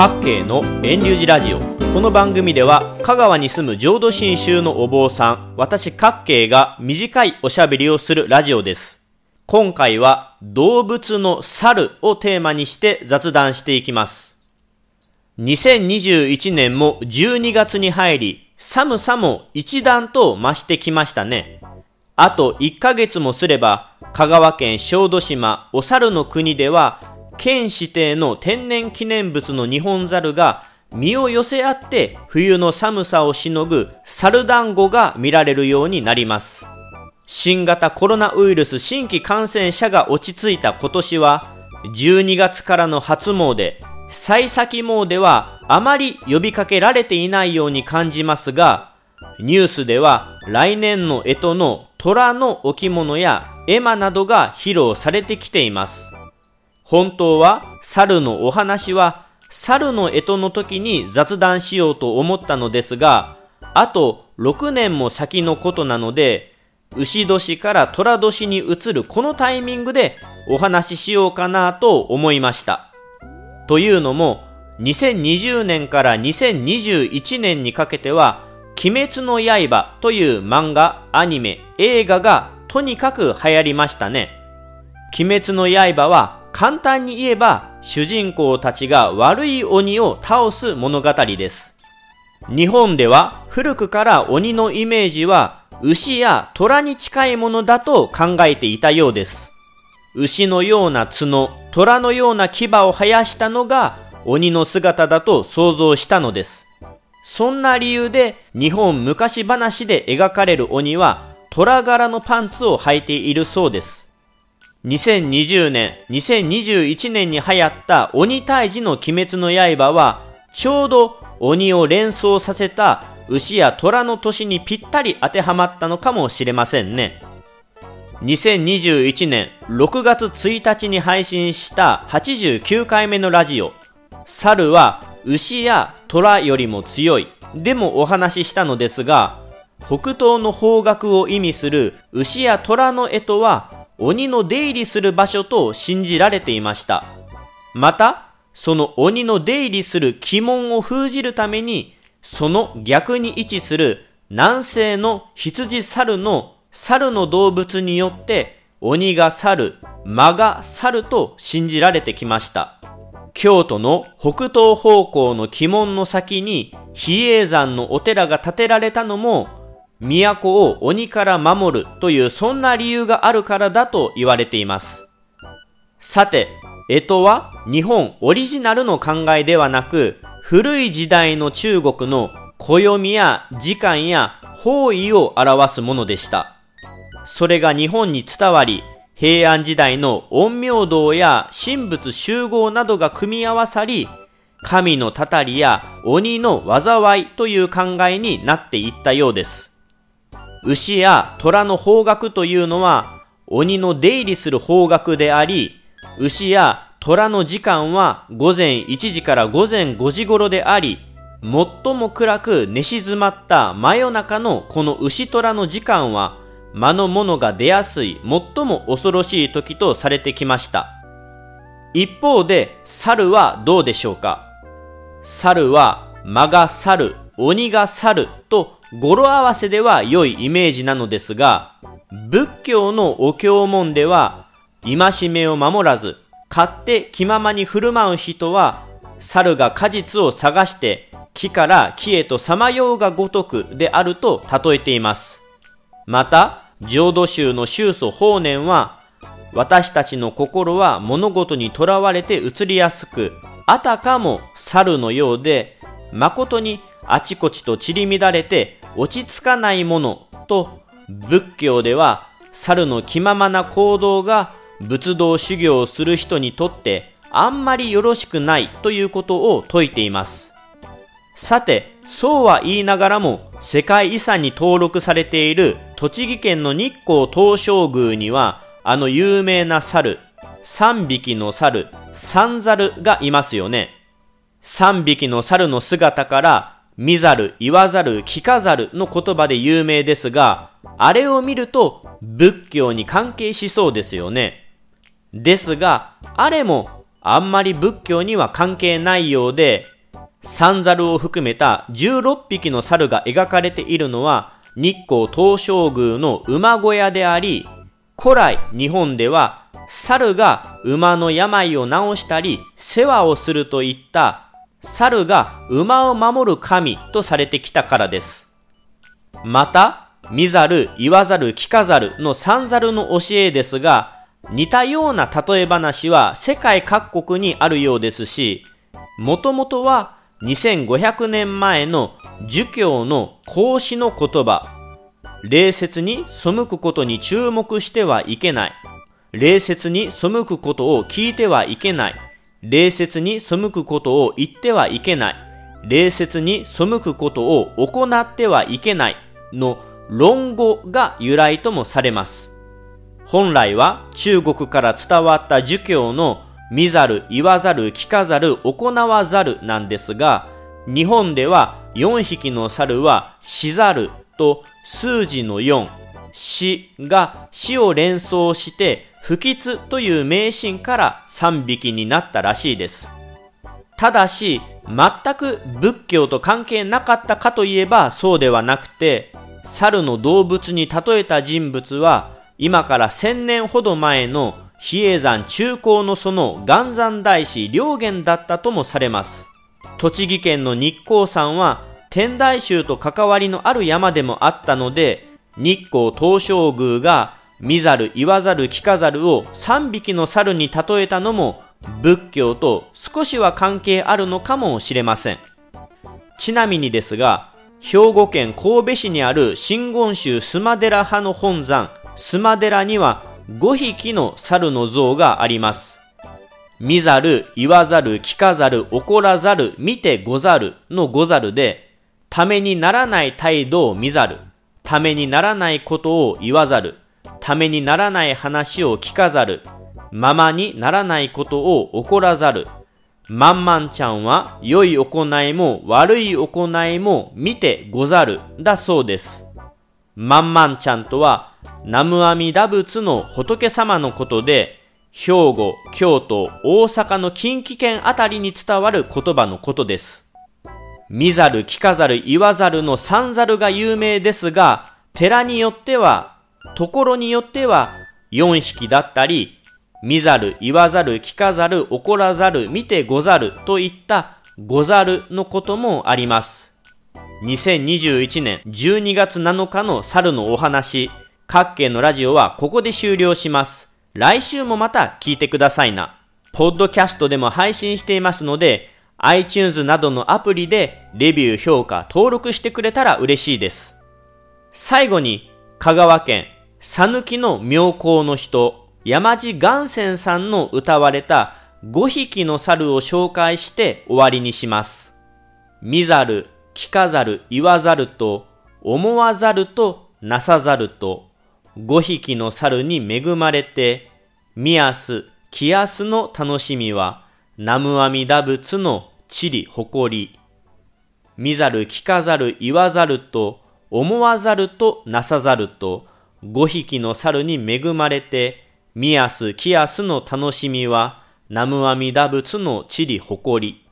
各系の遠流寺ラジオ。この番組では香川に住む浄土真宗のお坊さん私各系が短いおしゃべりをするラジオです。今回は動物の猿をテーマにして雑談していきます。2021年も12月に入り寒さも一段と増してきましたね。あと1ヶ月もすれば香川県小豆島お猿の国では県指定の天然記念物の日本猿が身を寄せ合って冬の寒さをしのぐ猿団子が見られるようになります。新型コロナウイルス新規感染者が落ち着いた今年は12月からの初詣、幸先詣はあまり呼びかけられていないように感じますが、ニュースでは来年の干支の虎の置物や絵馬などが披露されてきています。本当は猿のお話は猿の干支の時に雑談しようと思ったのですが、あと6年も先のことなので、牛年から虎年に移るこのタイミングでお話ししようかなと思いました。というのも、2020年から2021年にかけては、鬼滅の刃という漫画、アニメ、映画がとにかく流行りましたね。鬼滅の刃は簡単に言えば主人公たちが悪い鬼を倒す物語です。日本では古くから鬼のイメージは牛や虎に近いものだと考えていたようです。牛のような角、虎のような牙を生やしたのが鬼の姿だと想像したのです。そんな理由で日本昔話で描かれる鬼は虎柄のパンツを履いているそうです。2020年、2021年に流行った鬼退治の鬼滅の刃は、ちょうど鬼を連想させた牛や虎の年にぴったり当てはまったのかもしれませんね。2021年6月1日に配信した89回目のラジオ、猿は牛や虎よりも強い、でもお話ししたのですが、北東の方角を意味する牛や虎の干支は鬼の出入りする場所と信じられていました。また、その鬼の出入りする鬼門を封じるために、その逆に位置する南西の羊猿の猿の動物によって鬼が猿、魔が猿と信じられてきました。京都の北東方向の鬼門の先に比叡山のお寺が建てられたのも都を鬼から守るというそんな理由があるからだと言われています。さて、干支は日本オリジナルの考えではなく、古い時代の中国の暦や時間や方位を表すものでした。それが日本に伝わり、平安時代の陰陽道や神仏集合などが組み合わさり、神のたたりや鬼の災いという考えになっていったようです。牛や虎の方角というのは鬼の出入りする方角であり、牛や虎の時間は午前1時から午前5時頃であり、最も暗く寝静まった真夜中のこの牛虎の時間は魔の者が出やすい最も恐ろしい時とされてきました。一方で猿はどうでしょうか？猿は魔が猿、鬼が猿と語呂合わせでは良いイメージなのですが、仏教のお経文では、戒めを守らず、勝手気ままに振る舞う人は、猿が果実を探して木から木へとさまようがごとくであると例えています。また、浄土宗の宗祖法然は、私たちの心は物事にとらわれて移りやすく、あたかも猿のようで、誠にあちこちと散り乱れて落ち着かないものと仏教では猿の気ままな行動が仏道修行をする人にとってあんまりよろしくないということを説いています。さて、そうは言いながらも世界遺産に登録されている栃木県の日光東照宮にはあの有名な猿、3匹の猿、三猿がいますよね。3匹の猿の姿から見ざる、言わざる、聞かざるの言葉で有名ですが、あれを見ると仏教に関係しそうですよね。ですが、あれもあんまり仏教には関係ないようで、三猿を含めた16匹の猿が描かれているのは日光東照宮の馬小屋であり、古来日本では猿が馬の病を治したり世話をするといった猿が馬を守る神とされてきたからです。また、見ざる、言わざる、聞かざるの三猿の教えですが、似たような例え話は世界各国にあるようですし、もともとは2500年前の儒教の孔子の言葉、礼節に背くことに注目してはいけない。礼節に背くことを聞いてはいけない。礼節に背くことを言ってはいけない。礼節に背くことを行ってはいけないの論語が由来ともされます。本来は中国から伝わった儒教の見ざる、言わざる、聞かざる、行わざるなんですが、日本では4匹の猿は死ざると数字の4、死が死を連想して不吉という迷信から3匹になったらしいです。ただし、全く仏教と関係なかったかといえばそうではなくて、猿の動物に例えた人物は今から1000年ほど前の比叡山中高のその岩山大師良源だったともされます。栃木県の日光山は天台宗と関わりのある山でもあったので、日光東照宮が見ざる、言わざる、聞かざるを3匹の猿に例えたのも仏教と少しは関係あるのかもしれません。ちなみにですが、兵庫県神戸市にある真言宗須磨寺派の本山、須磨寺には5匹の猿の像があります。見ざる、言わざる、聞かざる、怒らざる、見てござるのござるで、ためにならない態度を見ざる、ためにならないことを言わざる、ためにならない話を聞かざる、ままにならないことを怒らざる、まんまんちゃんは良い行いも悪い行いも見てござるだそうです。まんまんちゃんとは南無阿弥陀仏の仏様のことで、兵庫、京都、大阪の近畿圏あたりに伝わる言葉のことです。見ざる、聞かざる、言わざるの三ざるが有名ですが、寺によっては、ところによっては、四匹だったり、見ざる、言わざる、聞かざる、怒らざる、見てござるといったござるのこともあります。2021年12月7日の猿のお話、各県のラジオはここで終了します。来週もまた聞いてくださいな。ポッドキャストでも配信していますので、iTunes などのアプリでレビュー、評価、登録してくれたら嬉しいです。最後に、香川県、さぬきの妙高の人、山地岩泉さんの歌われた5匹の猿を紹介して終わりにします。見ざる、聞かざる、言わざると、思わざると、なさざると、五匹の猿に恵まれて、みやす、きやすの楽しみは、南無阿弥陀仏の地理誇り。見ざる聞かざる言わざると、思わざるとなさざると、五匹の猿に恵まれて、みやすきやすの楽しみは、南無阿弥陀仏の地理誇り。